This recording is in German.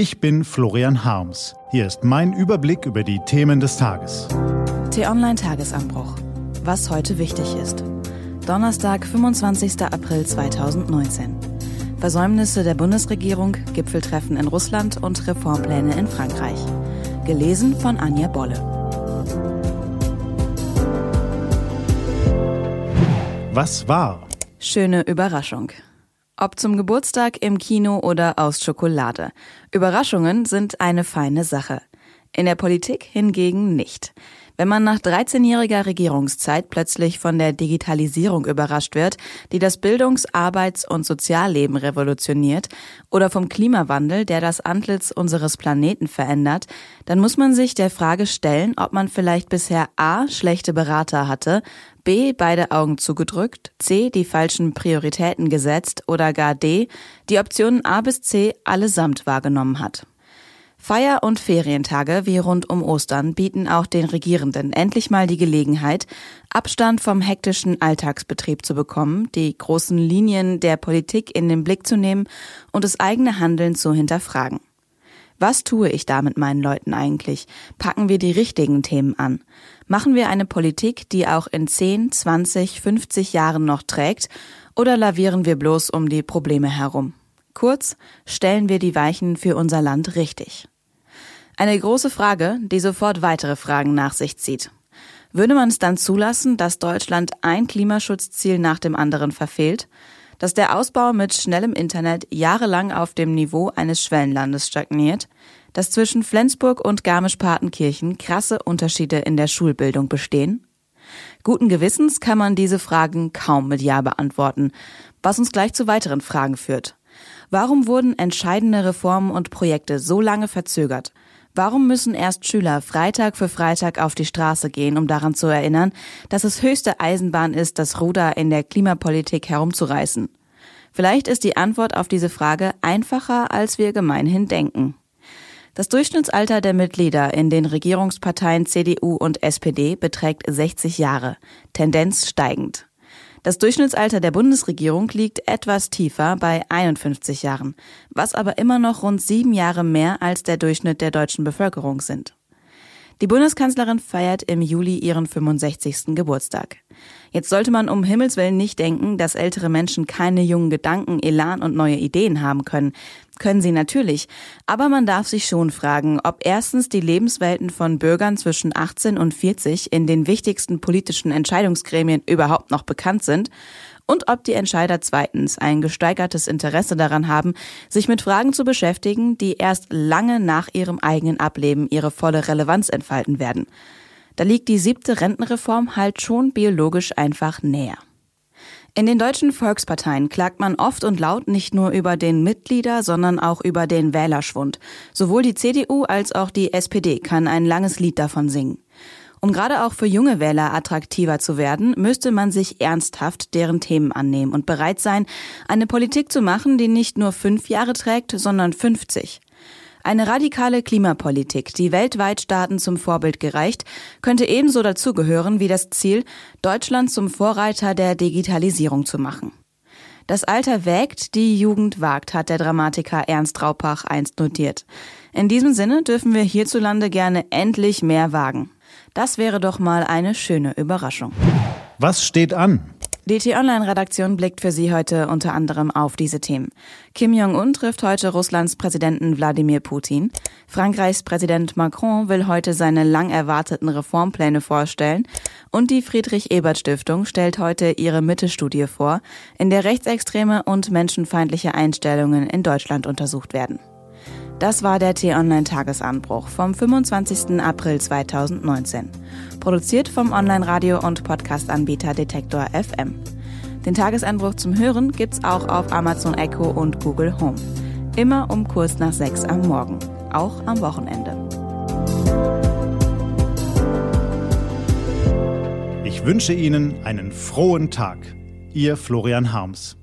Ich bin Florian Harms. Hier ist mein Überblick über die Themen des Tages. T-Online Tagesanbruch. Was heute wichtig ist. Donnerstag, 25. April 2019. Versäumnisse der Bundesregierung, Gipfeltreffen in Russland und Reformpläne in Frankreich. Gelesen von Anja Bolle. Was war? Schöne Überraschung. Ob zum Geburtstag, im Kino oder aus Schokolade. Überraschungen sind eine feine Sache. In der Politik hingegen nicht. Wenn man nach 13-jähriger Regierungszeit plötzlich von der Digitalisierung überrascht wird, die das Bildungs-, Arbeits- und Sozialleben revolutioniert, oder vom Klimawandel, der das Antlitz unseres Planeten verändert, dann muss man sich der Frage stellen, ob man vielleicht bisher A. schlechte Berater hatte, B. beide Augen zugedrückt, C. die falschen Prioritäten gesetzt oder gar D. die Optionen A bis C allesamt wahrgenommen hat. Feier- und Ferientage wie rund um Ostern bieten auch den Regierenden endlich mal die Gelegenheit, Abstand vom hektischen Alltagsbetrieb zu bekommen, die großen Linien der Politik in den Blick zu nehmen und das eigene Handeln zu hinterfragen. Was tue ich da mit meinen Leuten eigentlich? Packen wir die richtigen Themen an? Machen wir eine Politik, die auch in 10, 20, 50 Jahren noch trägt? Oder lavieren wir bloß um die Probleme herum? Kurz, stellen wir die Weichen für unser Land richtig. Eine große Frage, die sofort weitere Fragen nach sich zieht. Würde man es dann zulassen, dass Deutschland ein Klimaschutzziel nach dem anderen verfehlt? Dass der Ausbau mit schnellem Internet jahrelang auf dem Niveau eines Schwellenlandes stagniert? Dass zwischen Flensburg und Garmisch-Partenkirchen krasse Unterschiede in der Schulbildung bestehen? Guten Gewissens kann man diese Fragen kaum mit Ja beantworten, was uns gleich zu weiteren Fragen führt. Warum wurden entscheidende Reformen und Projekte so lange verzögert? Warum müssen erst Schüler Freitag für Freitag auf die Straße gehen, um daran zu erinnern, dass es höchste Eisenbahn ist, das Ruder in der Klimapolitik herumzureißen? Vielleicht ist die Antwort auf diese Frage einfacher, als wir gemeinhin denken. Das Durchschnittsalter der Mitglieder in den Regierungsparteien CDU und SPD beträgt 60 Jahre, Tendenz steigend. Das Durchschnittsalter der Bundesregierung liegt etwas tiefer bei 51 Jahren, was aber immer noch rund sieben Jahre mehr als der Durchschnitt der deutschen Bevölkerung sind. Die Bundeskanzlerin feiert im Juli ihren 65. Geburtstag. Jetzt sollte man um Himmels Willen nicht denken, dass ältere Menschen keine jungen Gedanken, Elan und neue Ideen haben können. Können sie natürlich. Aber man darf sich schon fragen, ob erstens die Lebenswelten von Bürgern zwischen 18 und 40 in den wichtigsten politischen Entscheidungsgremien überhaupt noch bekannt sind und ob die Entscheider zweitens ein gesteigertes Interesse daran haben, sich mit Fragen zu beschäftigen, die erst lange nach ihrem eigenen Ableben ihre volle Relevanz entfalten werden. Da liegt die siebte Rentenreform halt schon biologisch einfach näher. In den deutschen Volksparteien klagt man oft und laut nicht nur über den Mitglieder, sondern auch über den Wählerschwund. Sowohl die CDU als auch die SPD kann ein langes Lied davon singen. Um gerade auch für junge Wähler attraktiver zu werden, müsste man sich ernsthaft deren Themen annehmen und bereit sein, eine Politik zu machen, die nicht nur fünf Jahre trägt, sondern 50. Eine radikale Klimapolitik, die weltweit Staaten zum Vorbild gereicht, könnte ebenso dazugehören wie das Ziel, Deutschland zum Vorreiter der Digitalisierung zu machen. Das Alter wägt, die Jugend wagt, hat der Dramatiker Ernst Raupach einst notiert. In diesem Sinne dürfen wir hierzulande gerne endlich mehr wagen. Das wäre doch mal eine schöne Überraschung. Was steht an? Die T-Online-Redaktion blickt für Sie heute unter anderem auf diese Themen. Kim Jong-un trifft heute Russlands Präsidenten Wladimir Putin. Frankreichs Präsident Macron will heute seine lang erwarteten Reformpläne vorstellen. Und die Friedrich-Ebert-Stiftung stellt heute ihre Mitte-Studie vor, in der rechtsextreme und menschenfeindliche Einstellungen in Deutschland untersucht werden. Das war der T-Online-Tagesanbruch vom 25. April 2019. Produziert vom Online-Radio- und Podcast-Anbieter Detektor FM. Den Tagesanbruch zum Hören gibt's auch auf Amazon Echo und Google Home. Immer um kurz nach sechs am Morgen. Auch am Wochenende. Ich wünsche Ihnen einen frohen Tag. Ihr Florian Harms.